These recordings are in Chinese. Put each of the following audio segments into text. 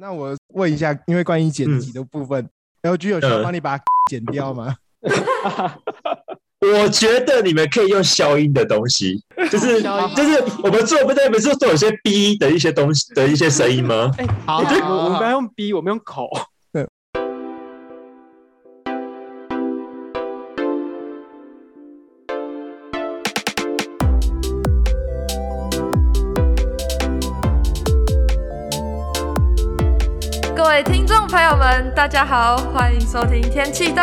那我问一下，因为关于剪辑的部分、嗯、，LG 有需要帮你把它 剪掉吗？我觉得你们可以用消音的东西，就是 就是我们做不对，不是做有些 B 的一些东西的一些声音吗？哎、欸，好，我我们不要用 B，我们用口。朋友们，大家好，欢迎收听《天气豆》。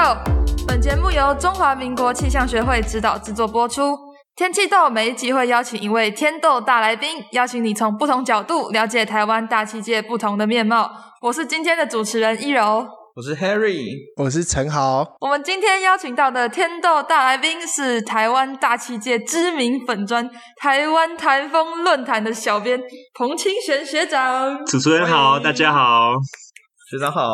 本节目由中华民国气象学会指导制作播出。《天气豆》每一集会邀请一位天豆大来宾，邀请你从不同角度了解台湾大气界不同的面貌。我是今天的主持人一柔，我是 Harry，我是陈豪。我们今天邀请到的天豆大来宾是台湾大气界知名粉专“台湾台风论坛”的小编彭清玄学长。主持人好，大家好。学长好，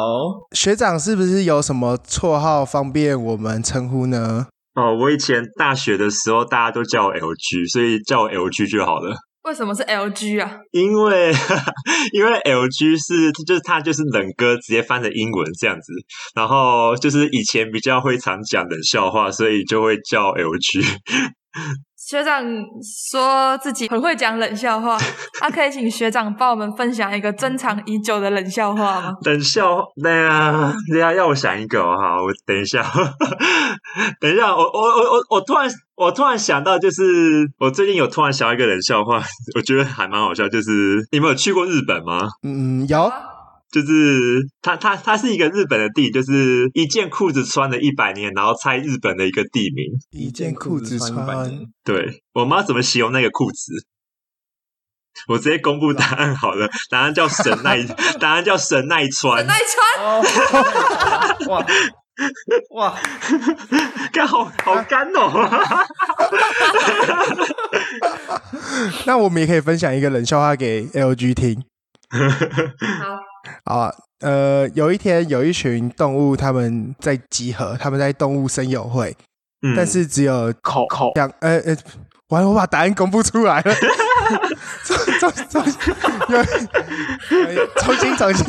学长是不是有什么绰号方便我们称呼呢？哦，我以前大学的时候大家都叫我 LG，所以叫我 LG 就好了。为什么是 LG 啊？因为 因为 LG 是就是它就是冷歌直接翻成英文这样子，然后就是以前比较会常讲冷笑话，所以就会叫 LG。学长说自己很会讲冷笑话，他、啊、可以请学长帮我们分享一个珍藏已久的冷笑话吗？冷笑话，对啊，对啊要我想一个哈，我等一下，等一下，我我我我我突然我突然想到，就是我最近有突然想到一个冷笑话，我觉得还蛮好笑，就是你们有去过日本吗？嗯，有。就是它它它是一个日本的地，就是一件裤子穿了一百年，然后猜日本的一个地名。一件裤子穿一百年，对，我妈怎么形容那个裤子？我直接公布答案好了，答案叫神奈，答案叫神奈川。神奈川，哇哇，干好好干哦。那我们也可以分享一个冷笑话给 LG 听。好。好啊，呃，有一天有一群动物他们在集合，他们在动物森友会，嗯、但是只有口口两，呃呃，完了，我把答案公布出来了，重重重，有重新重新，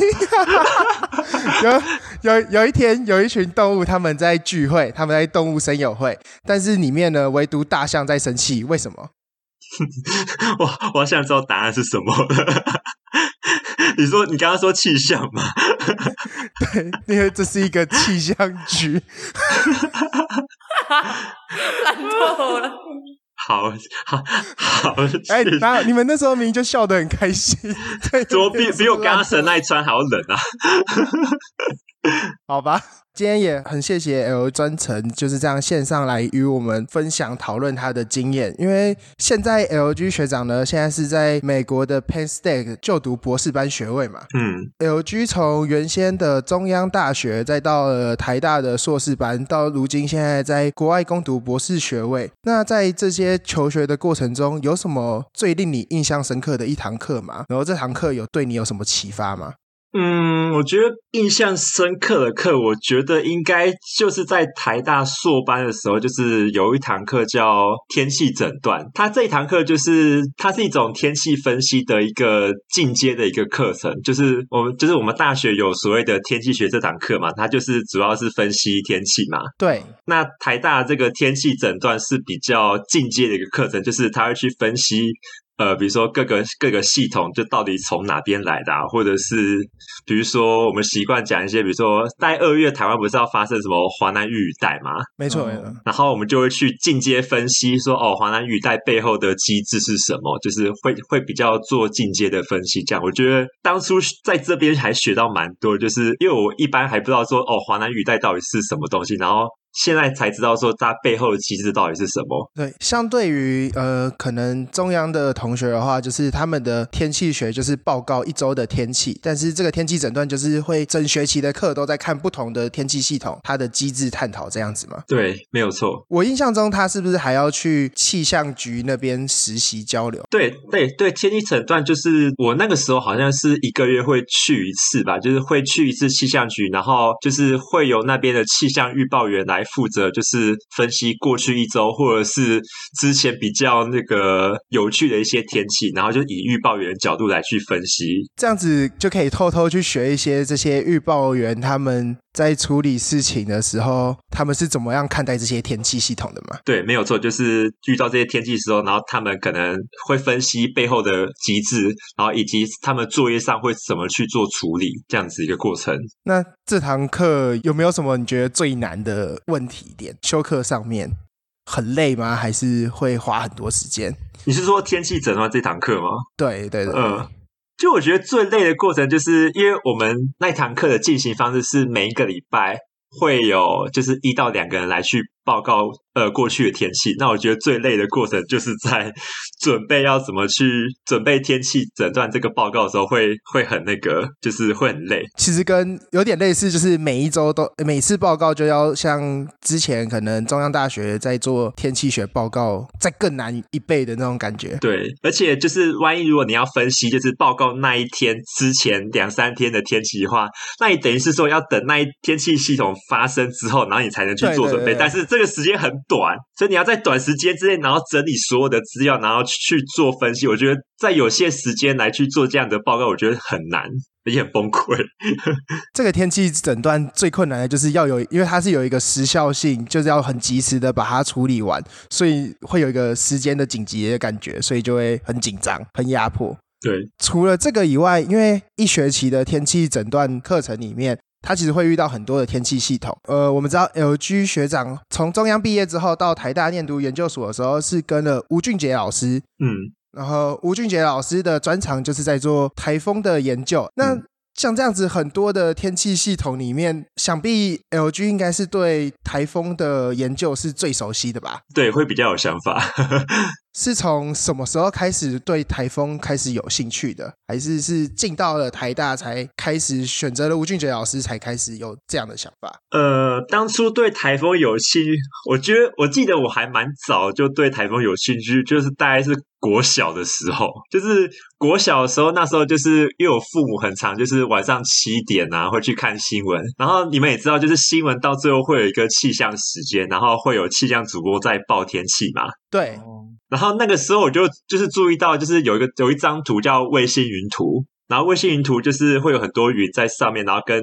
有有有一天有一群动物他们在聚会，他们在动物森友会，但是里面呢唯独大象在生气，为什么？我我想知道答案是什么了。你说你刚刚说气象吗？对，因为这是一个气象局。烂透了。好好好，哎，那、欸、你们那时候明明就笑得很开心，怎么比比我刚刚神奈川还要冷啊？好吧。今天也很谢谢 L 专程就是这样线上来与我们分享讨论他的经验，因为现在 LG 学长呢，现在是在美国的 Penn State 就读博士班学位嘛。嗯，LG 从原先的中央大学，再到了台大的硕士班，到如今现在在国外攻读博士学位。那在这些求学的过程中，有什么最令你印象深刻的一堂课吗？然后这堂课有对你有什么启发吗？嗯，我觉得印象深刻的课，我觉得应该就是在台大硕班的时候，就是有一堂课叫天气诊断。它这一堂课就是它是一种天气分析的一个进阶的一个课程，就是我们就是我们大学有所谓的天气学这堂课嘛，它就是主要是分析天气嘛。对，那台大这个天气诊断是比较进阶的一个课程，就是它会去分析。呃，比如说各个各个系统就到底从哪边来的啊，或者是比如说我们习惯讲一些，比如说在二月台湾不是要发生什么华南雨雨带吗？没错，没错。然后我们就会去进阶分析说，哦，华南雨带背后的机制是什么？就是会会比较做进阶的分析。这样，我觉得当初在这边还学到蛮多，就是因为我一般还不知道说，哦，华南雨带到底是什么东西，然后。现在才知道说它背后的机制到底是什么？对，相对于呃，可能中央的同学的话，就是他们的天气学就是报告一周的天气，但是这个天气诊断就是会整学期的课都在看不同的天气系统，它的机制探讨这样子吗？对，没有错。我印象中他是不是还要去气象局那边实习交流？对对对，天气诊断就是我那个时候好像是一个月会去一次吧，就是会去一次气象局，然后就是会由那边的气象预报员来。负责，就是分析过去一周或者是之前比较那个有趣的一些天气，然后就以预报员角度来去分析，这样子就可以偷偷去学一些这些预报员他们在处理事情的时候，他们是怎么样看待这些天气系统的吗？对，没有错，就是遇到这些天气的时候，然后他们可能会分析背后的机制，然后以及他们作业上会怎么去做处理，这样子一个过程。那这堂课有没有什么你觉得最难的问题点？修课上面很累吗？还是会花很多时间？你是说天气诊断这堂课吗？对对对，嗯。就我觉得最累的过程，就是因为我们那堂课的进行方式是每一个礼拜会有，就是一到两个人来去。报告呃过去的天气，那我觉得最累的过程就是在准备要怎么去准备天气诊断这个报告的时候会，会会很那个，就是会很累。其实跟有点类似，就是每一周都每次报告就要像之前可能中央大学在做天气学报告，再更难一倍的那种感觉。对，而且就是万一如果你要分析，就是报告那一天之前两三天的天气的话，那你等于是说要等那一天气系统发生之后，然后你才能去做准备。对对对对，但是这个时间很短，所以你要在短时间之内，然后整理所有的资料，然后去做分析。我觉得在有限时间来去做这样的报告，我觉得很难，也很崩溃。这个天气诊断最困难的就是要有，因为它是有一个时效性，就是要很及时的把它处理完，所以会有一个时间的紧急的感觉，所以就会很紧张、很压迫。对，除了这个以外，因为一学期的天气诊断课程里面。他其实会遇到很多的天气系统。呃，我们知道 LG 学长从中央毕业之后到台大念读研究所的时候，是跟了吴俊杰老师。嗯，然后吴俊杰老师的专长就是在做台风的研究。那像这样子很多的天气系统里面，想必 LG 应该是对台风的研究是最熟悉的吧？对，会比较有想法。是从什么时候开始对台风开始有兴趣的？还是是进到了台大才开始选择了吴俊杰老师才开始有这样的想法？呃，当初对台风有兴趣，我觉得我记得我还蛮早就对台风有兴趣，就是大概是国小的时候，就是国小的时候，那时候就是因为我父母很常就是晚上七点啊会去看新闻，然后你们也知道，就是新闻到最后会有一个气象时间，然后会有气象主播在报天气嘛。对。然后那个时候我就就是注意到，就是有一个有一张图叫卫星云图，然后卫星云图就是会有很多云在上面，然后跟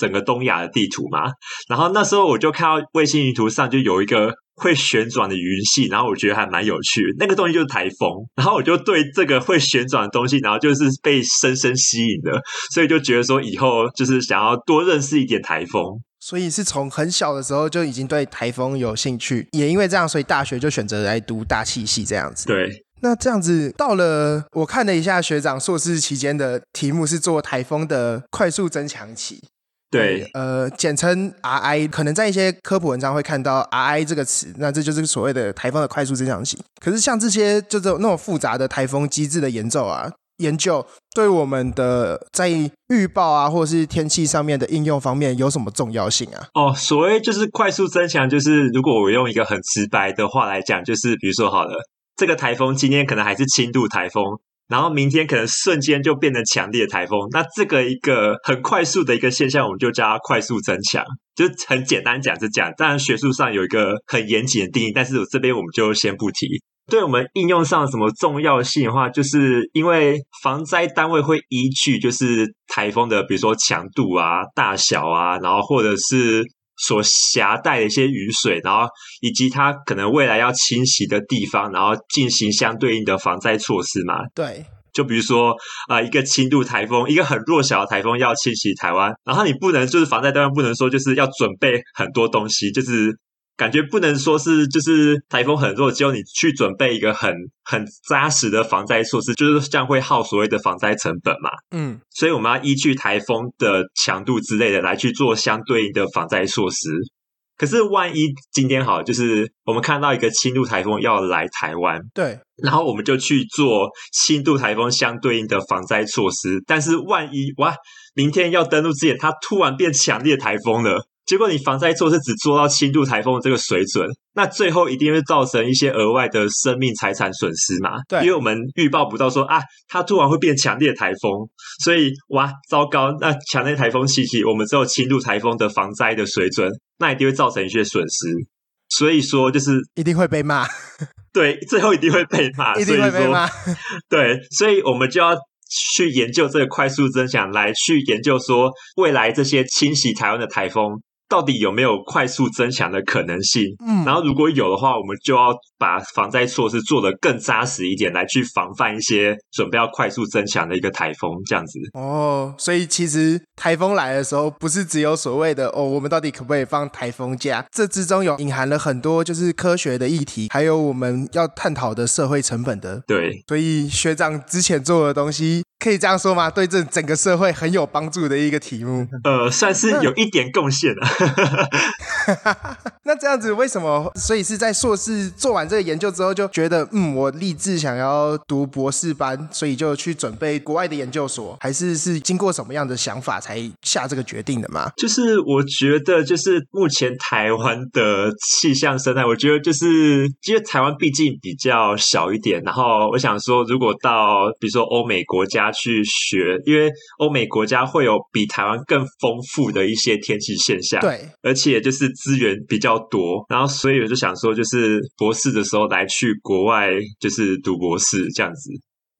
整个东亚的地图嘛。然后那时候我就看到卫星云图上就有一个会旋转的云系，然后我觉得还蛮有趣，那个东西就是台风。然后我就对这个会旋转的东西，然后就是被深深吸引了，所以就觉得说以后就是想要多认识一点台风。所以是从很小的时候就已经对台风有兴趣，也因为这样，所以大学就选择来读大气系这样子。对，那这样子到了，我看了一下学长硕士期间的题目是做台风的快速增强期，对，呃，简称 RI，可能在一些科普文章会看到 RI 这个词，那这就是所谓的台风的快速增强期。可是像这些就是那种复杂的台风机制的研究啊。研究对我们的在预报啊，或者是天气上面的应用方面有什么重要性啊？哦，所谓就是快速增强，就是如果我用一个很直白的话来讲，就是比如说好了，这个台风今天可能还是轻度台风，然后明天可能瞬间就变成强烈的台风，那这个一个很快速的一个现象，我们就叫它快速增强，就很简单讲是讲，当然学术上有一个很严谨的定义，但是我这边我们就先不提。对我们应用上什么重要性的话，就是因为防灾单位会依据就是台风的，比如说强度啊、大小啊，然后或者是所携带的一些雨水，然后以及它可能未来要侵袭的地方，然后进行相对应的防灾措施嘛。对，就比如说啊、呃，一个轻度台风，一个很弱小的台风要侵袭台湾，然后你不能就是防灾单位不能说就是要准备很多东西，就是。感觉不能说是就是台风很弱，只有你去准备一个很很扎实的防灾措施，就是这样会耗所谓的防灾成本嘛。嗯，所以我们要依据台风的强度之类的来去做相对应的防灾措施。可是万一今天好，就是我们看到一个轻度台风要来台湾，对，然后我们就去做轻度台风相对应的防灾措施。但是万一哇，明天要登陆之前，它突然变强烈台风了。结果你防灾措施只做到轻度台风的这个水准，那最后一定会造成一些额外的生命财产损失嘛？对，因为我们预报不到说啊，它突然会变强烈台风，所以哇，糟糕！那强烈台风袭击，我们只有轻度台风的防灾的水准，那一定会造成一些损失。所以说，就是一定会被骂。对，最后一定会被骂，一定会被骂。对，所以我们就要。去研究这个快速增强，来去研究说未来这些侵袭台湾的台风。到底有没有快速增强的可能性？嗯，然后如果有的话，我们就要把防灾措施做得更扎实一点，来去防范一些准备要快速增强的一个台风这样子。哦，所以其实台风来的时候，不是只有所谓的哦，我们到底可不可以放台风假？这之中有隐含了很多就是科学的议题，还有我们要探讨的社会成本的。对，所以学长之前做的东西，可以这样说吗？对这整个社会很有帮助的一个题目。呃，算是有一点贡献了。那这样子为什么？所以是在硕士做完这个研究之后，就觉得嗯，我立志想要读博士班，所以就去准备国外的研究所，还是是经过什么样的想法才下这个决定的吗？就是我觉得，就是目前台湾的气象生态，我觉得就是因为台湾毕竟比较小一点，然后我想说，如果到比如说欧美国家去学，因为欧美国家会有比台湾更丰富的一些天气现象。对。而且就是资源比较多，然后所以我就想说，就是博士的时候来去国外，就是读博士这样子。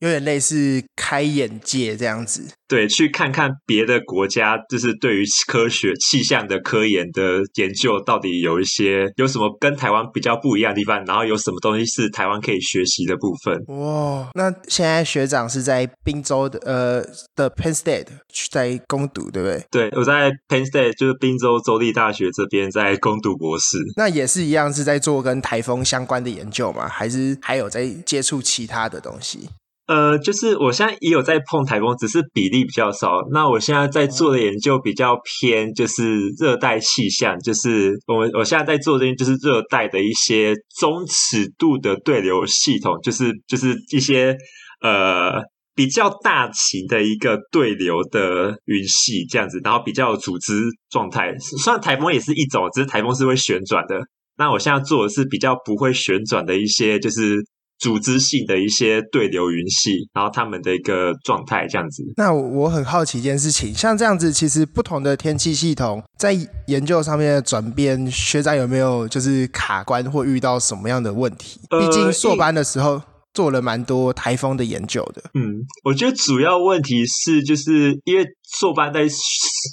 有点类似开眼界这样子，对，去看看别的国家，就是对于科学气象的科研的研究，到底有一些有什么跟台湾比较不一样的地方，然后有什么东西是台湾可以学习的部分。哇，那现在学长是在宾州的呃的 Penn State 在攻读，对不对？对，我在 Penn State 就是宾州州立大学这边在攻读博士。那也是一样是在做跟台风相关的研究吗？还是还有在接触其他的东西？呃，就是我现在也有在碰台风，只是比例比较少。那我现在在做的研究比较偏，就是热带气象，就是我们我现在在做的就是热带的一些中尺度的对流系统，就是就是一些呃比较大型的一个对流的云系这样子，然后比较有组织状态。虽然台风也是一种，只是台风是会旋转的。那我现在做的是比较不会旋转的一些，就是。组织性的一些对流云系，然后他们的一个状态这样子。那我很好奇一件事情，像这样子，其实不同的天气系统在研究上面的转变，学长有没有就是卡关或遇到什么样的问题？毕竟硕班的时候。做了蛮多台风的研究的。嗯，我觉得主要问题是，就是因为硕班在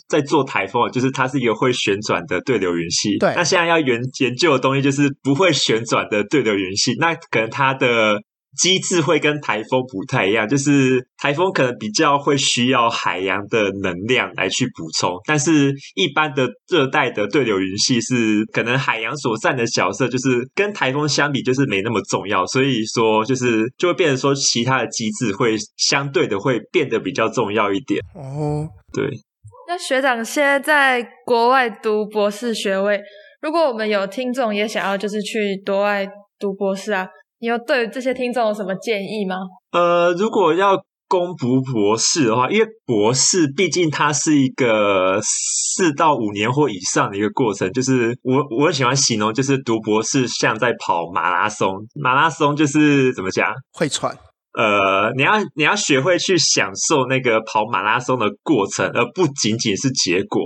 在做台风，就是它是一个会旋转的对流云系。对，那现在要研研究的东西就是不会旋转的对流云系，那可能它的。机制会跟台风不太一样，就是台风可能比较会需要海洋的能量来去补充，但是一般的热带的对流云系是可能海洋所占的角色就是跟台风相比就是没那么重要，所以说就是就会变成说其他的机制会相对的会变得比较重要一点。哦，对。那学长现在在国外读博士学位，如果我们有听众也想要就是去国外读博士啊。你有对这些听众有什么建议吗？呃，如果要攻读博士的话，因为博士毕竟它是一个四到五年或以上的一个过程，就是我我很喜欢形容，就是读博士像在跑马拉松。马拉松就是怎么讲？会喘。呃，你要你要学会去享受那个跑马拉松的过程，而不仅仅是结果。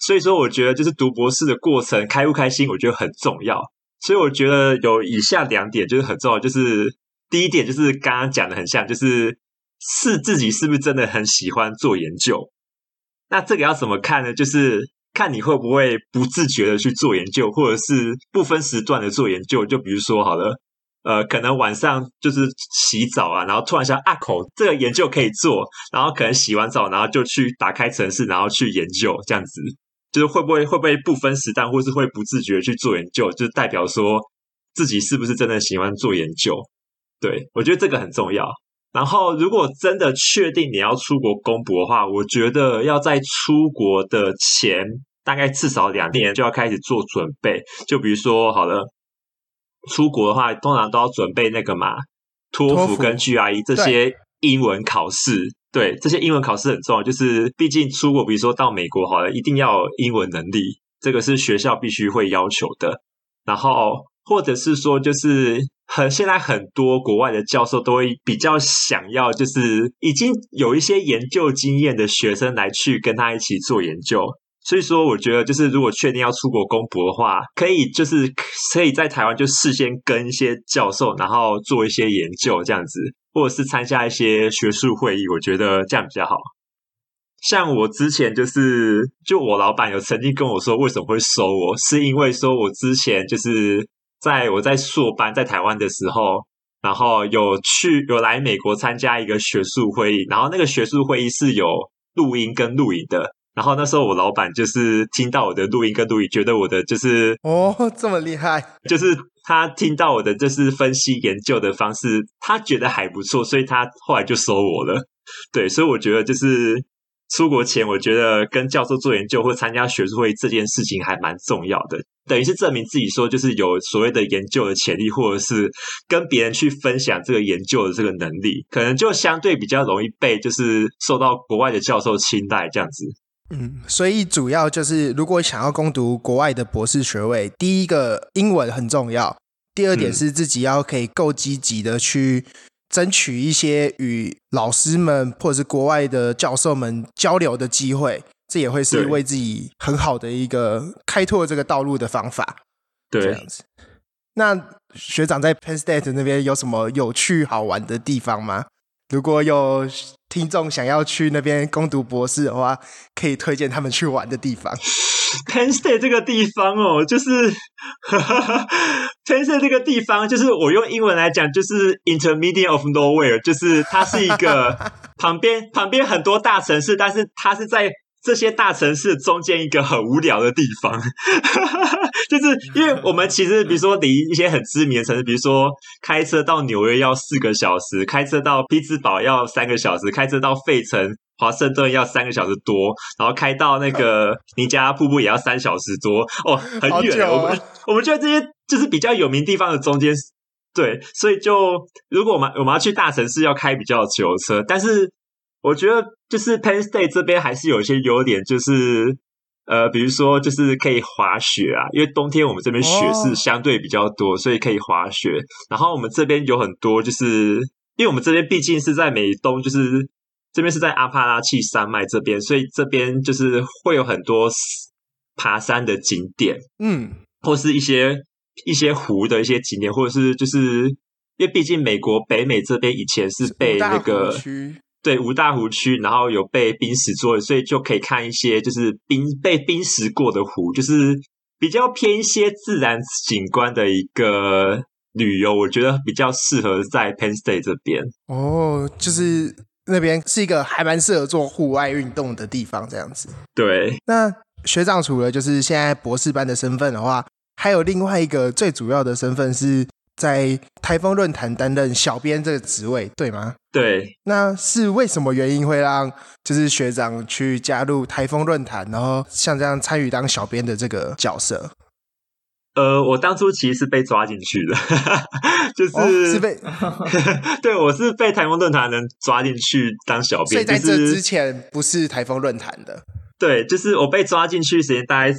所以说，我觉得就是读博士的过程开不开心，我觉得很重要。所以我觉得有以下两点就是很重要，就是第一点就是刚刚讲的很像，就是是自己是不是真的很喜欢做研究。那这个要怎么看呢？就是看你会不会不自觉的去做研究，或者是不分时段的做研究。就比如说好了，呃，可能晚上就是洗澡啊，然后突然想啊，口这个研究可以做，然后可能洗完澡，然后就去打开程式，然后去研究这样子。就是会不会会不会不分时段，或是会不自觉去做研究，就是代表说自己是不是真的喜欢做研究？对，我觉得这个很重要。然后，如果真的确定你要出国攻博的话，我觉得要在出国的前大概至少两年就要开始做准备。就比如说，好了，出国的话，通常都要准备那个嘛，托福跟 GRE 这些英文考试。对，这些英文考试很重要，就是毕竟出国，比如说到美国好了，一定要英文能力。这个是学校必须会要求的。然后或者是说，就是很现在很多国外的教授都会比较想要，就是已经有一些研究经验的学生来去跟他一起做研究。所以说，我觉得就是如果确定要出国攻博的话，可以就是可以在台湾就事先跟一些教授，然后做一些研究这样子，或者是参加一些学术会议，我觉得这样比较好。像我之前就是，就我老板有曾经跟我说，为什么会收我，是因为说我之前就是在我在硕班在台湾的时候，然后有去有来美国参加一个学术会议，然后那个学术会议是有录音跟录影的。然后那时候我老板就是听到我的录音跟录影，觉得我的就是哦这么厉害，就是他听到我的就是分析研究的方式，他觉得还不错，所以他后来就收我了。对，所以我觉得就是出国前，我觉得跟教授做研究或参加学术会这件事情还蛮重要的，等于是证明自己说就是有所谓的研究的潜力，或者是跟别人去分享这个研究的这个能力，可能就相对比较容易被就是受到国外的教授青睐这样子。嗯，所以主要就是，如果想要攻读国外的博士学位，第一个英文很重要，第二点是自己要可以够积极的去争取一些与老师们或者是国外的教授们交流的机会，这也会是为自己很好的一个开拓这个道路的方法。对，这样子。那学长在 Penn State 那边有什么有趣好玩的地方吗？如果有听众想要去那边攻读博士的话，可以推荐他们去玩的地方。Penn State 这个地方哦，就是 Penn State 这个地方，就是我用英文来讲，就是 Intermediate of Nowhere，就是它是一个 旁边旁边很多大城市，但是它是在。这些大城市中间一个很无聊的地方，就是因为我们其实，比如说离一些很知名的城市，比如说开车到纽约要四个小时，开车到匹兹堡要三个小时，开车到费城、华盛顿要三个小时多，然后开到那个尼加拉瀑布也要三小时多，哦，很远。哦、我们我们觉得这些就是比较有名地方的中间，对，所以就如果我们我们要去大城市，要开比较久的车，但是。我觉得就是 Penn State 这边还是有一些优点，就是呃，比如说就是可以滑雪啊，因为冬天我们这边雪是相对比较多，所以可以滑雪。然后我们这边有很多，就是因为我们这边毕竟是在美东，就是这边是在阿帕拉契山脉这边，所以这边就是会有很多爬山的景点，嗯，或是一些一些湖的一些景点，或者是就是因为毕竟美国北美这边以前是被那个。对，五大湖区，然后有被冰石做的，所以就可以看一些就是冰被冰石过的湖，就是比较偏一些自然景观的一个旅游，我觉得比较适合在 Penn State 这边。哦，就是那边是一个还蛮适合做户外运动的地方，这样子。对，那学长除了就是现在博士班的身份的话，还有另外一个最主要的身份是。在台风论坛担任小编这个职位，对吗？对，那是为什么原因会让就是学长去加入台风论坛，然后像这样参与当小编的这个角色？呃，我当初其实是被抓进去的，就是、哦、是被 对，我是被台风论坛人抓进去当小编，所以在这之前不是台风论坛的。对，就是我被抓进去时间大概是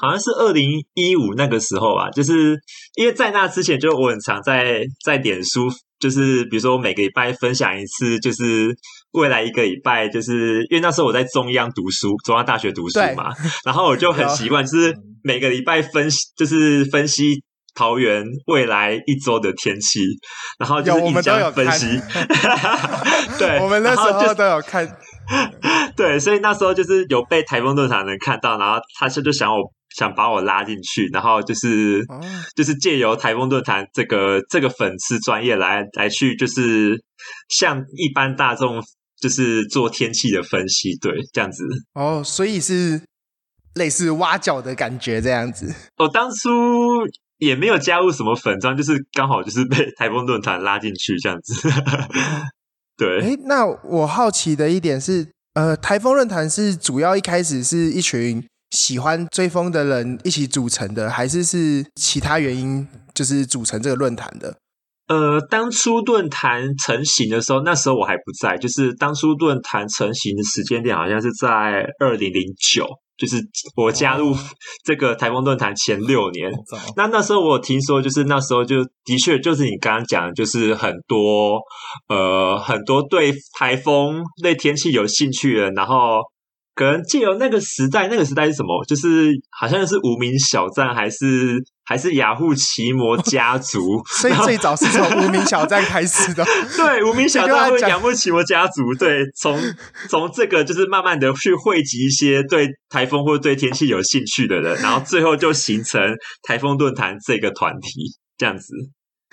好像是二零一五那个时候吧，就是因为在那之前，就我很常在在脸书，就是比如说我每个礼拜分享一次，就是未来一个礼拜，就是因为那时候我在中央读书，中央大学读书嘛，然后我就很习惯，就是每个礼拜分析，就是分析桃园未来一周的天气，然后就是一直这样分析，对，我们那时候都有看。对，所以那时候就是有被台风论坛的人看到，然后他就就想我想把我拉进去，然后就是、哦、就是借由台风论坛这个这个粉丝专业来来去，就是向一般大众就是做天气的分析，对，这样子。哦，所以是类似挖角的感觉这样子。我当初也没有加入什么粉专，就是刚好就是被台风论坛拉进去这样子。对，哎，那我好奇的一点是，呃，台风论坛是主要一开始是一群喜欢追风的人一起组成的，还是是其他原因就是组成这个论坛的？呃，当初论坛成型的时候，那时候我还不在，就是当初论坛成型的时间点好像是在二零零九，就是我加入这个台风论坛前六年，哦、那那时候我听说，就是那时候就的确就是你刚刚讲，就是很多呃很多对台风对天气有兴趣的，然后。可能借由那个时代，那个时代是什么？就是好像是无名小站，还是还是雅虎奇摩家族？所以最早是从无名小站开始的。对，无名小站或雅虎奇摩家族，对，从从这个就是慢慢的去汇集一些对台风或对天气有兴趣的人，然后最后就形成台风论坛这个团体，这样子。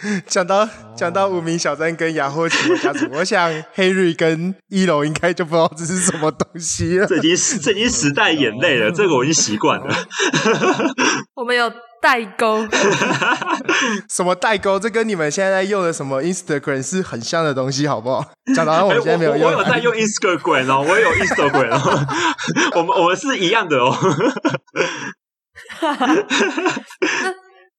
讲到讲到无名小站跟雅虎奇摩家族，我想 Harry 跟一楼应该就不知道这是什么东西了。这已经是这已经时代眼泪了，这个我已经习惯了。我们有代沟，什么代沟？这跟你们现在在用的什么 Instagram 是很像的东西，好不好？讲到我们现在没有用，欸、我，我有在用 Instagram 哦，我也有 Instagram 哦，我们我们是一样的哦。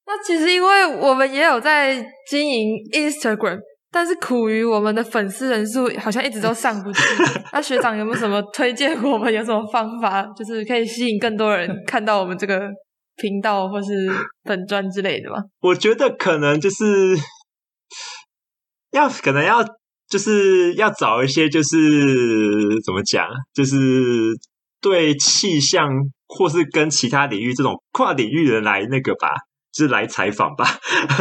那其实，因为我们也有在经营 Instagram，但是苦于我们的粉丝人数好像一直都上不去。那学长有没有什么推荐？我们有什么方法，就是可以吸引更多人看到我们这个频道或是粉专之类的吗？我觉得可能就是要，可能要，就是要找一些，就是怎么讲，就是对气象或是跟其他领域这种跨领域的人来那个吧。就是来采访吧，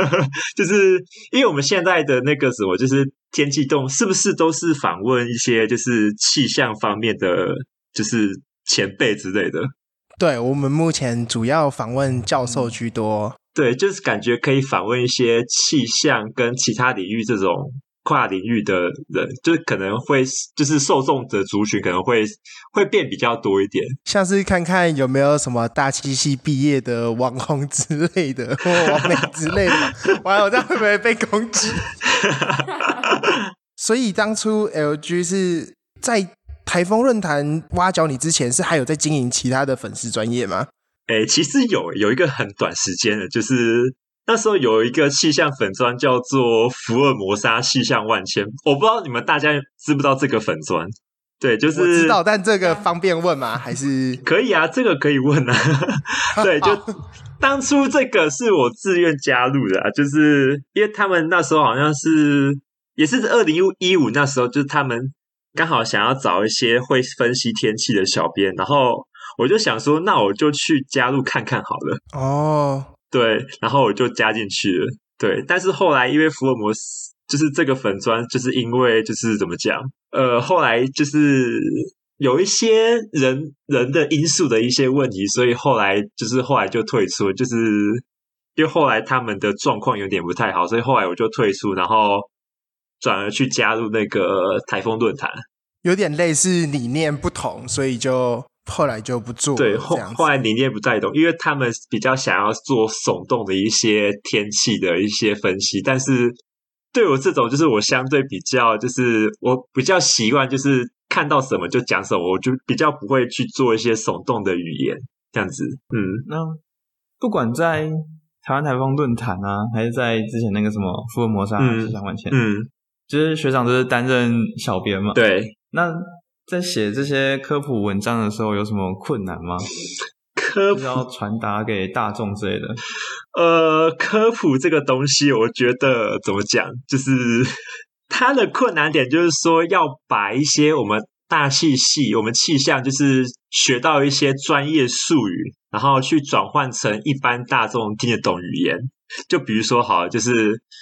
就是因为我们现在的那个什么，就是天气动，是不是都是访问一些就是气象方面的，就是前辈之类的？对，我们目前主要访问教授居多。对，就是感觉可以访问一些气象跟其他领域这种。跨领域的人，就可能会就是受众的族群可能会会变比较多一点，像是看看有没有什么大七系毕业的网红之类的，或网美之类的。完了，我这样会不会被攻击？所以当初 LG 是在台风论坛挖角你之前，是还有在经营其他的粉丝专业吗？诶、欸，其实有有一个很短时间的，就是。那时候有一个气象粉砖叫做福尔摩沙气象万千，我不知道你们大家知不知道这个粉砖？对，就是我知道，但这个方便问吗？还是可以啊，这个可以问啊。对，就当初这个是我自愿加入的啊，就是因为他们那时候好像是也是二零一五那时候，就是他们刚好想要找一些会分析天气的小编，然后我就想说，那我就去加入看看好了。哦。对，然后我就加进去了。对，但是后来因为福尔摩斯就是这个粉专，就是因为就是怎么讲，呃，后来就是有一些人人的因素的一些问题，所以后来就是后来就退出，就是因为后来他们的状况有点不太好，所以后来我就退出，然后转而去加入那个台风论坛，有点类似理念不同，所以就。后来就不做了，对，后后来理念不太懂，因为他们比较想要做耸动的一些天气的一些分析，但是对我这种就是我相对比较就是我比较习惯就是看到什么就讲什么，我就比较不会去做一些耸动的语言这样子。嗯，那不管在台湾台风论坛啊，还是在之前那个什么福尔摩沙气象万千，嗯，就是学长都是担任小编嘛，对，那。在写这些科普文章的时候，有什么困难吗？科普要传达给大众之类的。呃，科普这个东西，我觉得怎么讲，就是 它的困难点，就是说要把一些我们大气系、我们气象，就是学到一些专业术语，然后去转换成一般大众听得懂语言。就比如说，好，就是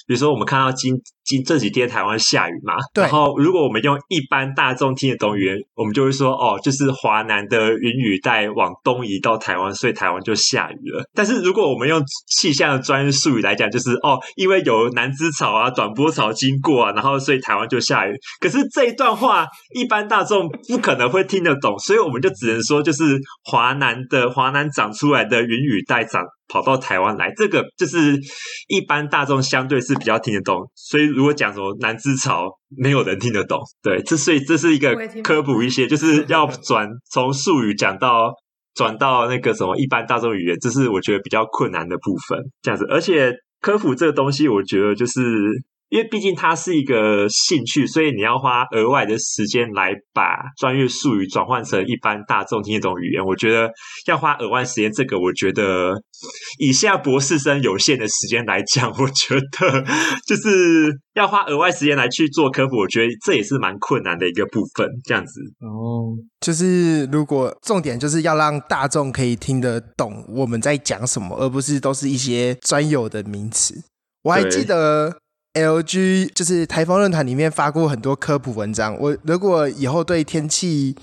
比如说，我们看到今今这几天台湾下雨嘛，对。然后，如果我们用一般大众听得懂语言，我们就会说，哦，就是华南的云雨带往东移到台湾，所以台湾就下雨了。但是，如果我们用气象的专业术语来讲，就是哦，因为有南枝草啊、短波槽经过啊，然后所以台湾就下雨。可是这一段话，一般大众不可能会听得懂，所以我们就只能说，就是华南的华南长出来的云雨带长。跑到台湾来，这个就是一般大众相对是比较听得懂，所以如果讲什么南之潮，没有人听得懂。对，这所以这是一个科普一些，就是要转从术语讲到转到那个什么一般大众语言，这是我觉得比较困难的部分。这样子，而且科普这个东西，我觉得就是因为毕竟它是一个兴趣，所以你要花额外的时间来把专业术语转换成一般大众听得懂语言。我觉得要花额外时间，这个我觉得以现在博士生有限的时间来讲，我觉得就是要花额外时间来去做科普，我觉得这也是蛮困难的一个部分。这样子哦，就是如果重点就是要让大众可以听得懂我们在讲什么，而不是都是一些专有的名词。我还记得。LG 就是台风论坛里面发过很多科普文章。我如果以后对天气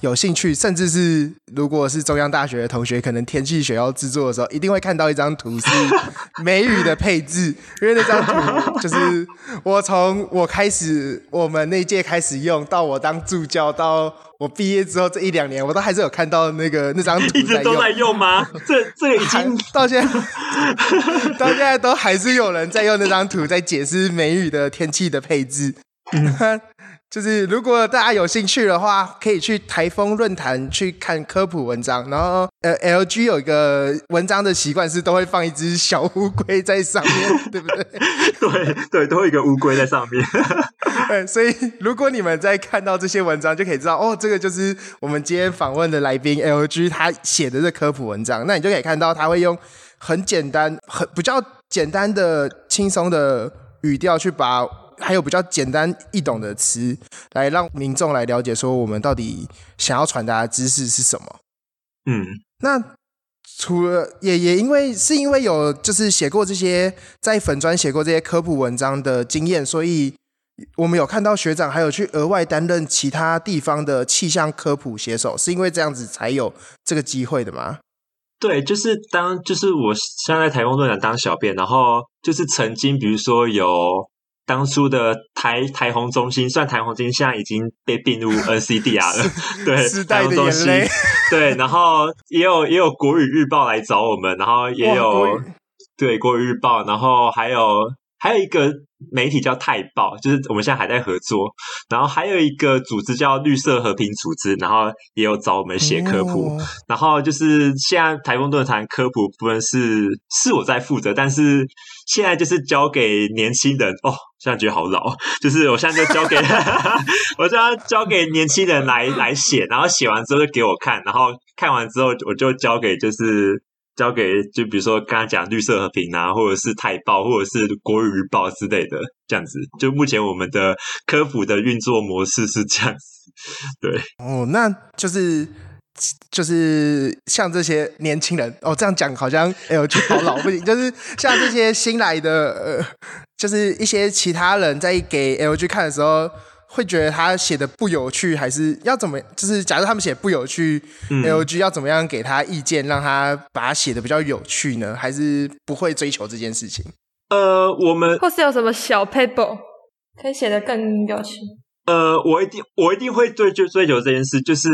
有兴趣，甚至是如果是中央大学的同学，可能天气学要制作的时候，一定会看到一张图是 梅雨的配置，因为那张图就是我从我开始我们那届开始用到我当助教到。我毕业之后这一两年，我都还是有看到那个那张图，一直都在用吗？这这个已经 到现在，到现在都还是有人在用那张图在解释梅雨的天气的配置。嗯就是如果大家有兴趣的话，可以去台风论坛去看科普文章。然后，呃，LG 有一个文章的习惯是都会放一只小乌龟在上面，对不对？对对，都会有一个乌龟在上面。对，所以如果你们在看到这些文章，就可以知道哦，这个就是我们今天访问的来宾 LG 他写的这科普文章。那你就可以看到他会用很简单、很比较简单的、轻松的语调去把。还有比较简单易懂的词，来让民众来了解说我们到底想要传达的知识是什么。嗯，那除了也也因为是因为有就是写过这些在粉专写过这些科普文章的经验，所以我们有看到学长还有去额外担任其他地方的气象科普写手，是因为这样子才有这个机会的吗？对，就是当就是我现在在台风论坛当小编，然后就是曾经比如说有。当初的台台红中心，算台红中心，现在已经被并入 NCDR 了。对，台红中心，对，然后也有也有国语日报来找我们，然后也有对国语日报，然后还有还有一个媒体叫泰报，就是我们现在还在合作。然后还有一个组织叫绿色和平组织，然后也有找我们写科普。哦、然后就是现在台风论坛科普部分是是我在负责，但是现在就是交给年轻人哦。现在觉得好老，就是我现在就交给，我就要交给年轻人来来写，然后写完之后就给我看，然后看完之后我就交给就是交给就比如说刚刚讲绿色和平啊，或者是台报，或者是国语日报之类的这样子。就目前我们的科普的运作模式是这样子，对。哦，那就是。就是像这些年轻人哦，这样讲好像 LG 好老不行。就是像这些新来的，呃，就是一些其他人在给 LG 看的时候，会觉得他写的不有趣，还是要怎么？就是假如他们写不有趣，嗯，LG 要怎么样给他意见，让他把它写的比较有趣呢？还是不会追求这件事情？呃，我们或是有什么小 paper 可以写的更有趣？呃，我一定我一定会追就追求这件事，就是。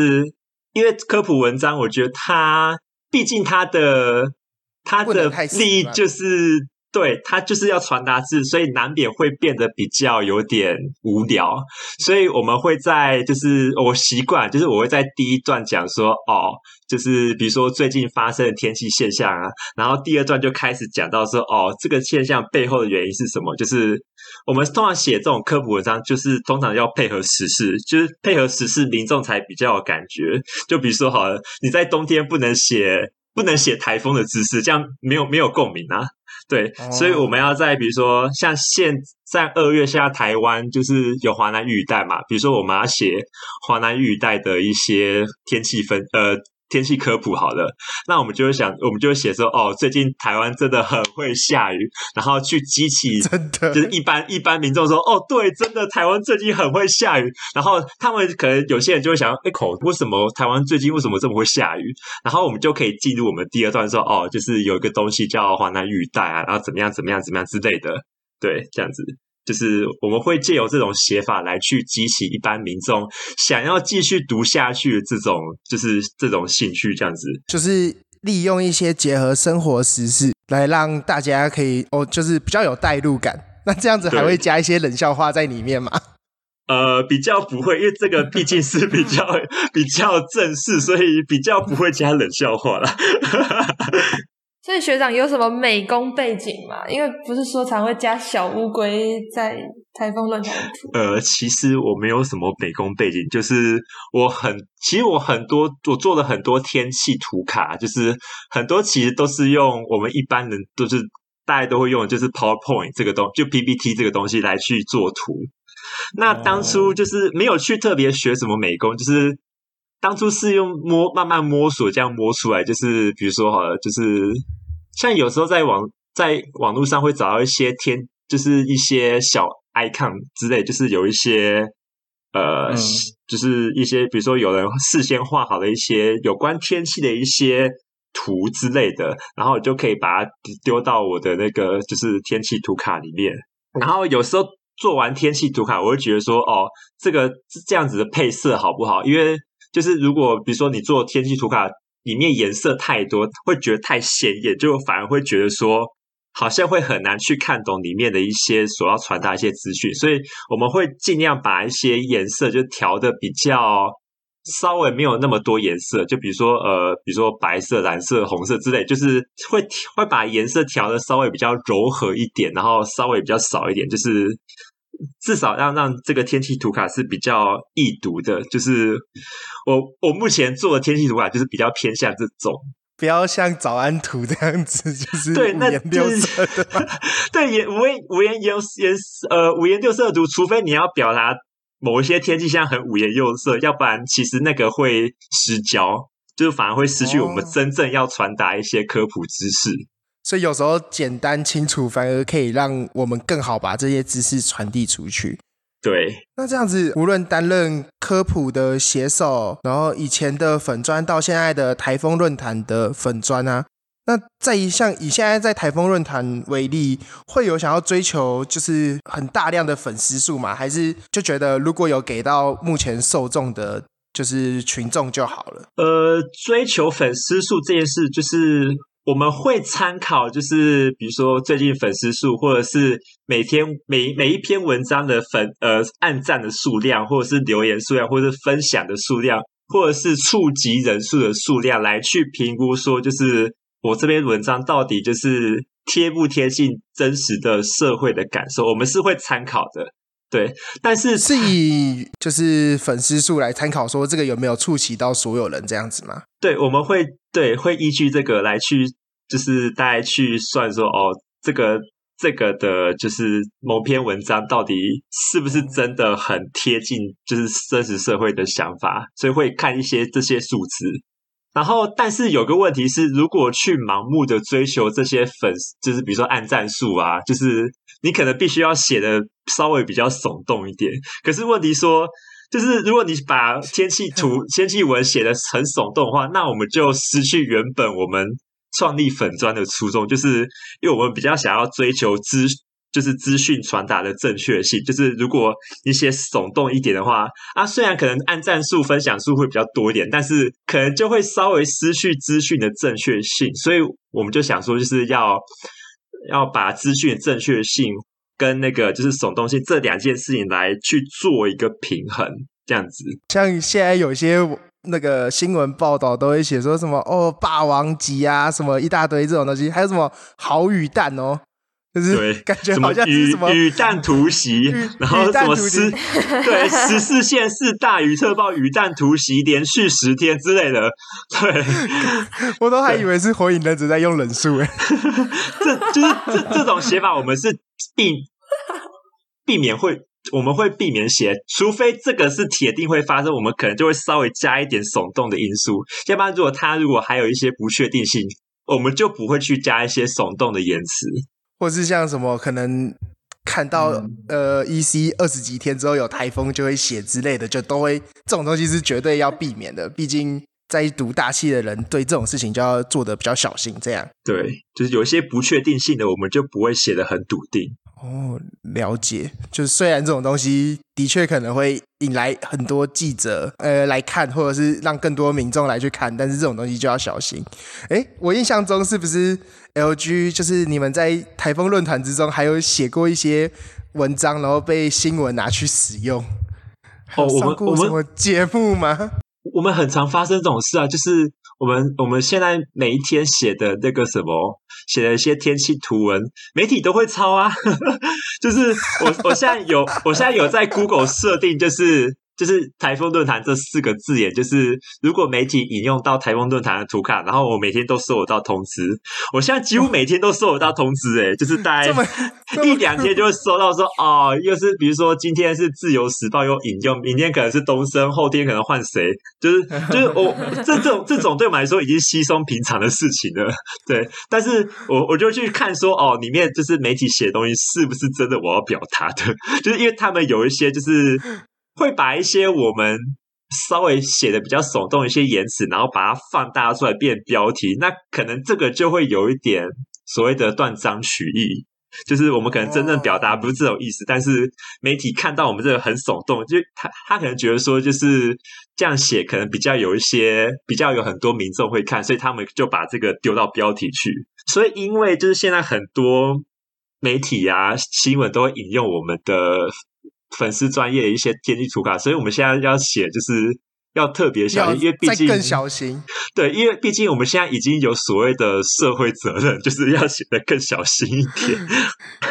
因为科普文章，我觉得它毕竟它的它的利益就是对它就是要传达字，所以难免会变得比较有点无聊。所以我们会在就是我习惯，就是我会在第一段讲说哦，就是比如说最近发生的天气现象啊，然后第二段就开始讲到说哦，这个现象背后的原因是什么，就是。我们通常写这种科普文章，就是通常要配合时事，就是配合时事，民众才比较有感觉。就比如说，好了，你在冬天不能写不能写台风的知识，这样没有没有共鸣啊。对，哦、所以我们要在比如说像现在二月，现在台湾就是有华南雨雨带嘛，比如说我们要写华南雨雨带的一些天气分呃。天气科普好了，那我们就会想，我们就会写说，哦，最近台湾真的很会下雨，然后去激起，真的就是一般一般民众说，哦，对，真的台湾最近很会下雨，然后他们可能有些人就会想，哎，口为什么台湾最近为什么这么会下雨？然后我们就可以进入我们第二段说，哦，就是有一个东西叫华南雨带啊，然后怎么样怎么样怎么样之类的，对，这样子。就是我们会借由这种写法来去激起一般民众想要继续读下去的这种，就是这种兴趣，这样子。就是利用一些结合生活时事来让大家可以哦，就是比较有代入感。那这样子还会加一些冷笑话在里面吗？呃，比较不会，因为这个毕竟是比较 比较正式，所以比较不会加冷笑话啦。所所以学长有什么美工背景吗？因为不是说常会加小乌龟在台风论坛图。呃，其实我没有什么美工背景，就是我很，其实我很多我做了很多天气图卡，就是很多其实都是用我们一般人都是大家都会用的，就是 PowerPoint 这个东就 PPT 这个东西来去做图。那当初就是没有去特别学什么美工，就是当初是用摸慢慢摸索这样摸出来，就是比如说好了，就是像有时候在网在网络上会找到一些天，就是一些小 icon 之类，就是有一些呃，嗯、就是一些比如说有人事先画好的一些有关天气的一些图之类的，然后就可以把它丢到我的那个就是天气图卡里面，然后有时候。做完天气图卡，我会觉得说，哦，这个这样子的配色好不好？因为就是如果比如说你做天气图卡里面颜色太多，会觉得太鲜艳，就反而会觉得说，好像会很难去看懂里面的一些所要传达一些资讯。所以我们会尽量把一些颜色就调的比较。稍微没有那么多颜色，就比如说呃，比如说白色、蓝色、红色之类，就是会会把颜色调的稍微比较柔和一点，然后稍微比较少一点，就是至少要让这个天气图卡是比较易读的。就是我我目前做的天气图卡就是比较偏向这种，不要像早安图这样子，就是对，那五颜六色的，对，颜五颜五颜颜颜呃五颜六色的图，除非你要表达。某一些天气像很五颜六色，要不然其实那个会失焦，就是反而会失去我们真正要传达一些科普知识。哦。所以有时候简单清楚反而可以让我们更好把这些知识传递出去。对，那这样子，无论担任科普的写手，然后以前的粉专到现在的台风论坛的粉专啊。那在一像以现在在台风论坛为例，会有想要追求就是很大量的粉丝数吗？还是就觉得如果有给到目前受众的，就是群众就好了？呃，追求粉丝数这件事，就是我们会参考，就是比如说最近粉丝数，或者是每天每每一篇文章的粉呃按赞的数量，或者是留言数量，或者是分享的数量，或者是触及人数的数量，来去评估说就是。我这篇文章到底就是贴不贴近真实的社会的感受？我们是会参考的，对，但是是以就是粉丝数来参考，说这个有没有触及到所有人这样子吗？对，我们会对会依据这个来去，就是大概去算说，哦，这个这个的，就是某篇文章到底是不是真的很贴近，就是真实社会的想法，所以会看一些这些数字。然后，但是有个问题是，如果去盲目的追求这些粉，就是比如说按赞数啊，就是你可能必须要写的稍微比较耸动一点。可是问题说，就是如果你把天气图、天气文写的很耸动的话，那我们就失去原本我们创立粉砖的初衷，就是因为我们比较想要追求资。就是资讯传达的正确性，就是如果你写耸动一点的话，啊，虽然可能按赞数、分享数会比较多一点，但是可能就会稍微失去资讯的正确性，所以我们就想说，就是要要把资讯的正确性跟那个就是耸动性这两件事情来去做一个平衡，这样子。像现在有些那个新闻报道都会写说什么哦，霸王级啊，什么一大堆这种东西，还有什么好雨弹哦。就是感觉好像是什么雨弹突袭，然后什么十对十四县市大雨特报，雨弹突袭连续十天之类的，对，我都还以为是火影忍者在用忍术诶，这就是这这种写法，我们是避避免会，我们会避免写，除非这个是铁定会发生，我们可能就会稍微加一点耸动的因素，要不然如果他如果还有一些不确定性，我们就不会去加一些耸动的言辞。或是像什么可能看到、嗯、呃，EC 二十几天之后有台风就会写之类的，就都会这种东西是绝对要避免的。毕竟在读大气的人对这种事情就要做的比较小心。这样对，就是有一些不确定性的，我们就不会写的很笃定。哦，了解。就是虽然这种东西的确可能会引来很多记者呃来看，或者是让更多民众来去看，但是这种东西就要小心。诶，我印象中是不是 LG 就是你们在台风论坛之中还有写过一些文章，然后被新闻拿去使用？哦，我们上过什么节目吗？我们很常发生这种事啊，就是。我们我们现在每一天写的那个什么，写的一些天气图文，媒体都会抄啊。就是我我现在有，我现在有在 Google 设定，就是。就是台风论坛这四个字眼，就是如果媒体引用到台风论坛的图卡，然后我每天都收得到通知。我现在几乎每天都收得到通知，诶 就是大概 一两天就会收到说，哦，又是比如说今天是自由时报又引用，明天可能是东升，后天可能换谁，就是就是我 这这种这种对我们来说已经稀松平常的事情了，对。但是我我就去看说，哦，里面就是媒体写的东西是不是真的我要表达的，就是因为他们有一些就是。会把一些我们稍微写的比较耸动一些言辞，然后把它放大出来变标题，那可能这个就会有一点所谓的断章取义，就是我们可能真正表达不是这种意思，但是媒体看到我们这个很耸动，就他他可能觉得说就是这样写可能比较有一些比较有很多民众会看，所以他们就把这个丢到标题去。所以因为就是现在很多媒体啊新闻都会引用我们的。粉丝专业的一些天气图卡，所以我们现在要写，就是要特别小心，因为毕竟更小心。对，因为毕竟我们现在已经有所谓的社会责任，就是要写的更小心一点。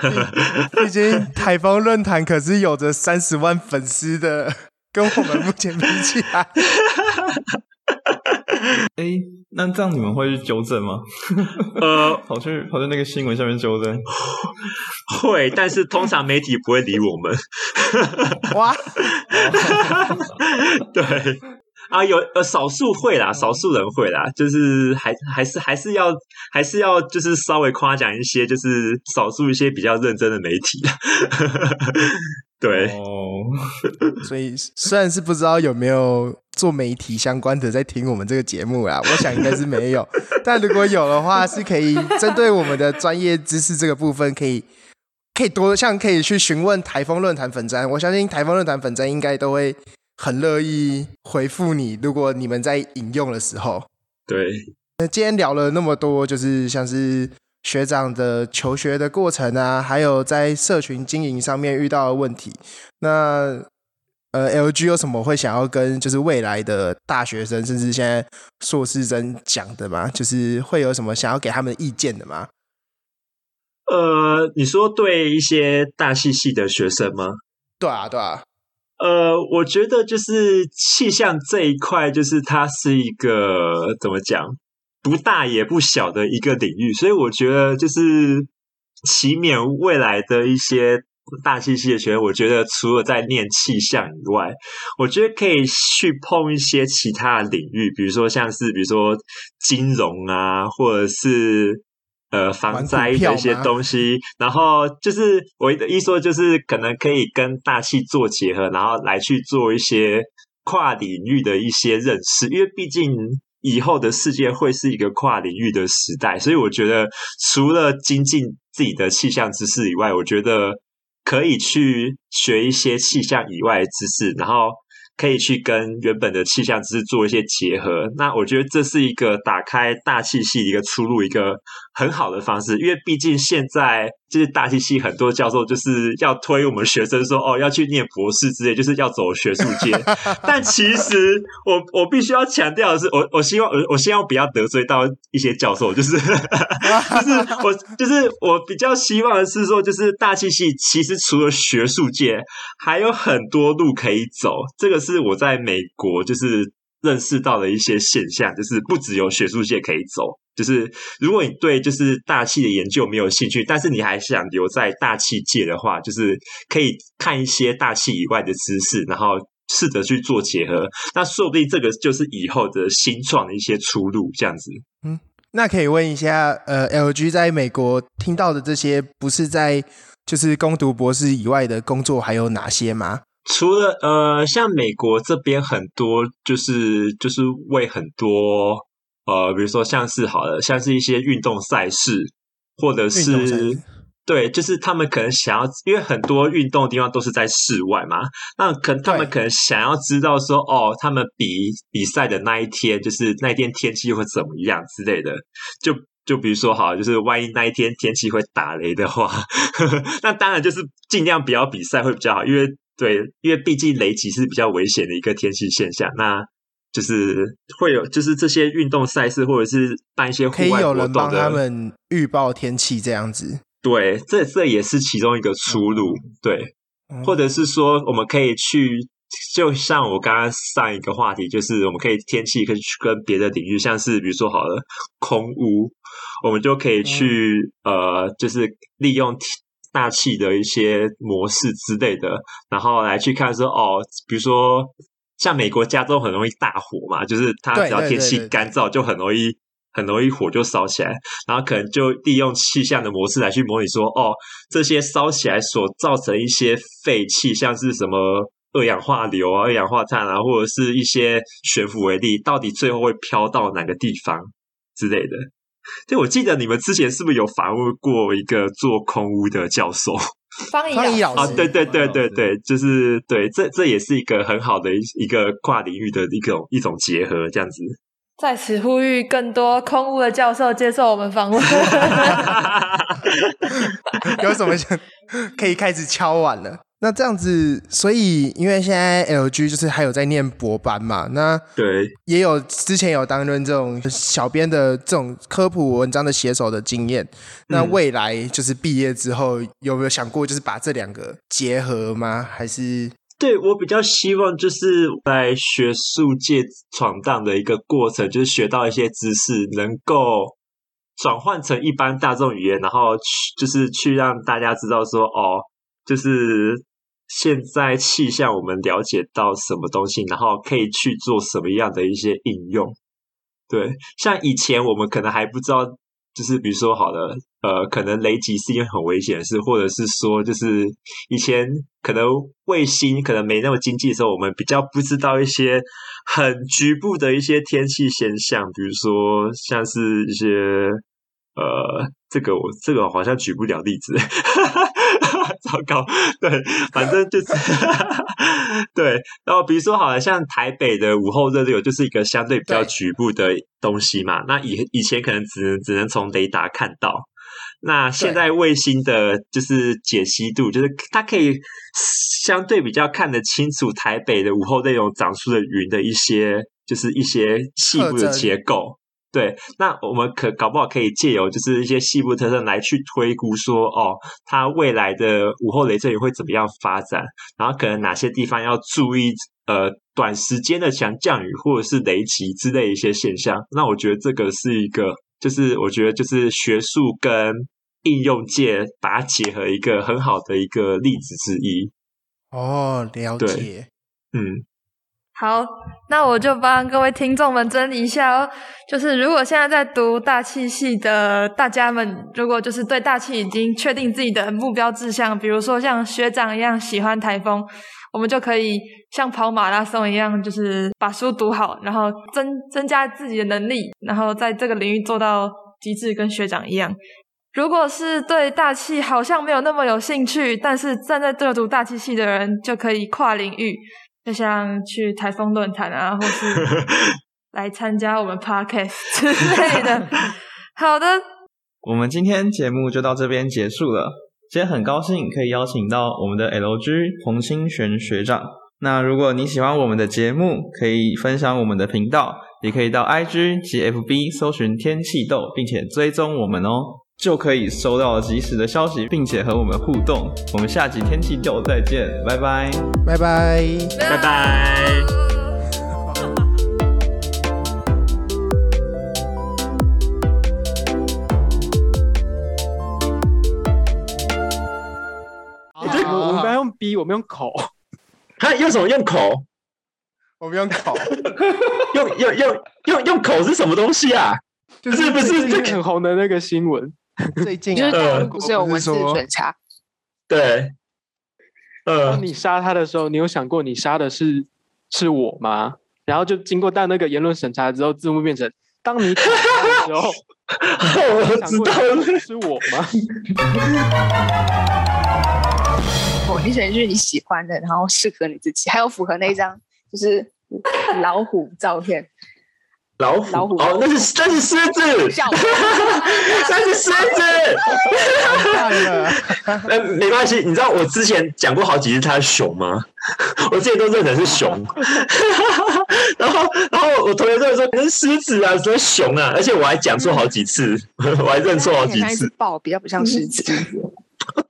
毕竟台风论坛可是有着三十万粉丝的，跟我们目前比起来。哎，那这样你们会去纠正吗？呃，跑去跑去那个新闻下面纠正，会，但是通常媒体不会理我们。哇，对啊，有呃少数会啦，少数人会啦，就是还还是还是要还是要就是稍微夸奖一些，就是少数一些比较认真的媒体。对哦，所以虽然是不知道有没有做媒体相关的在听我们这个节目啊，我想应该是没有。但如果有的话，是可以针对我们的专业知识这个部分，可以可以多像可以去询问台风论坛粉专。我相信台风论坛粉专应该都会很乐意回复你。如果你们在引用的时候，对。那今天聊了那么多，就是像是。学长的求学的过程啊，还有在社群经营上面遇到的问题，那呃，LG 有什么会想要跟就是未来的大学生，甚至现在硕士生讲的吗？就是会有什么想要给他们意见的吗？呃，你说对一些大系系的学生吗？对啊，对啊。呃，我觉得就是气象这一块，就是它是一个怎么讲？不大也不小的一个领域，所以我觉得就是期勉未来的一些大气系的学生，我觉得除了在念气象以外，我觉得可以去碰一些其他的领域，比如说像是比如说金融啊，或者是呃防灾的一些东西。然后就是我的意思说，就是可能可以跟大气做结合，然后来去做一些跨领域的一些认识，因为毕竟。以后的世界会是一个跨领域的时代，所以我觉得除了精进自己的气象知识以外，我觉得可以去学一些气象以外的知识，然后可以去跟原本的气象知识做一些结合。那我觉得这是一个打开大气系一个出路，一个很好的方式，因为毕竟现在。就是大气系很多教授就是要推我们学生说哦，要去念博士之类，就是要走学术界。但其实我我必须要强调的是，我我希望我我希望不要得罪到一些教授，就是 就是我就是我比较希望的是说，就是大气系其实除了学术界，还有很多路可以走。这个是我在美国就是认识到了一些现象，就是不只有学术界可以走。就是如果你对就是大气的研究没有兴趣，但是你还想留在大气界的话，就是可以看一些大气以外的知识，然后试着去做结合。那说不定这个就是以后的新创的一些出路，这样子。嗯，那可以问一下，呃，LG 在美国听到的这些，不是在就是攻读博士以外的工作还有哪些吗？除了呃，像美国这边很多，就是就是为很多。呃，比如说像是好的，像是一些运动赛事，或者是对，就是他们可能想要，因为很多运动的地方都是在室外嘛，那可能他们可能想要知道说，哦，他们比比赛的那一天，就是那一天天气会怎么样之类的。就就比如说，好，就是万一那一天天气会打雷的话，呵呵，那当然就是尽量不要比赛会比较好，因为对，因为毕竟雷击是比较危险的一个天气现象。那就是会有，就是这些运动赛事，或者是办一些户外活动他们预报天气这样子。对，这这也是其中一个出路。对，嗯、或者是说，我们可以去，就像我刚刚上一个话题，就是我们可以天气可以去跟别的领域，像是比如说好了空屋，我们就可以去、嗯、呃，就是利用大气的一些模式之类的，然后来去看说哦，比如说。像美国加州很容易大火嘛，就是它只要天气干燥，就很容易很容易火就烧起来。然后可能就利用气象的模式来去模拟说，哦，这些烧起来所造成一些废气，像是什么二氧化硫啊、二氧化碳啊，或者是一些悬浮微粒，到底最后会飘到哪个地方之类的。就我记得你们之前是不是有访问过一个做空屋的教授？方怡老师啊，对对对对对，就是对，这这也是一个很好的一一个跨领域的一种一种结合，这样子。在此呼吁更多空屋的教授接受我们访问。有什么想可以开始敲碗了？那这样子，所以因为现在 LG 就是还有在念博班嘛，那对，也有之前有担任这种小编的这种科普文章的写手的经验。那未来就是毕业之后，有没有想过就是把这两个结合吗？还是？对，我比较希望就是在学术界闯荡的一个过程，就是学到一些知识，能够转换成一般大众语言，然后去就是去让大家知道说，哦，就是。现在气象，我们了解到什么东西，然后可以去做什么样的一些应用？对，像以前我们可能还不知道，就是比如说，好的，呃，可能雷击是一件很危险的事，或者是说，就是以前可能卫星可能没那么经济的时候，我们比较不知道一些很局部的一些天气现象，比如说像是一些，呃，这个我这个好像举不了例子。糟糕，对，反正就是 对。然后比如说，好了，像台北的午后热流，就是一个相对比较局部的东西嘛。那以以前可能只能只能从雷达看到，那现在卫星的就是解析度，就是它可以相对比较看得清楚台北的午后那种长出的云的一些，就是一些细部的结构。对，那我们可搞不好可以借由就是一些西部特征来去推估说，哦，它未来的午后雷阵雨会怎么样发展，然后可能哪些地方要注意，呃，短时间的强降雨或者是雷击之类一些现象。那我觉得这个是一个，就是我觉得就是学术跟应用界把它结合一个很好的一个例子之一。哦，了解，嗯。好，那我就帮各位听众们整理一下哦。就是如果现在在读大气系的大家们，如果就是对大气已经确定自己的目标志向，比如说像学长一样喜欢台风，我们就可以像跑马拉松一样，就是把书读好，然后增增加自己的能力，然后在这个领域做到极致，跟学长一样。如果是对大气好像没有那么有兴趣，但是站在这读大气系的人，就可以跨领域。就像去台风论坛啊，或是 来参加我们 podcast 之类的。好的，我们今天节目就到这边结束了。今天很高兴可以邀请到我们的 LG 彭清玄学长。那如果你喜欢我们的节目，可以分享我们的频道，也可以到 IG 及 FB 搜寻天气豆，并且追踪我们哦。就可以收到及时的消息，并且和我们互动。我们下集天气豆再见，拜拜，拜拜，拜 拜。我我们不要用鼻，我们用口。他用什么用口？我们用口。用用用用用口是什么东西啊？就是不是很红的那个新闻？最近就是不是有文字审查？对，呃，当你杀他的时候，你有想过你杀的是是我吗？然后就经过但那个言论审查之后，字幕变成当你打他的时候，我知道是我吗？哦，你选的就是你喜欢的，然后适合你自己，还有符合那一张就是老虎照片。老虎，老虎哦，那是那是狮子，那是狮子。呃，没关系，你知道我之前讲过好几次它是熊吗？我之前都认成是熊。然后，然后我同学都会说跟狮子啊，什么熊啊，而且我还讲错好几次，嗯、我还认错好几次。豹比较不像狮子，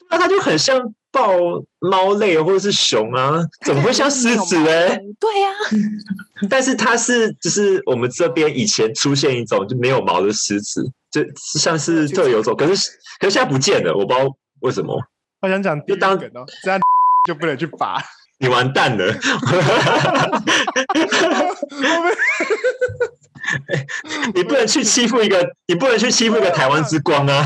那它就很像豹、猫类或者是熊啊，怎么会像狮子呢？对呀、啊，但是它是就是我们这边以前出现一种就没有毛的狮子，就像是特有种，可是可是现在不见了，我不知道为什么。我想讲就当梗哦，这样 就不能去拔。你完蛋了！你不能去欺负一个，你不能去欺负一个台湾之光啊！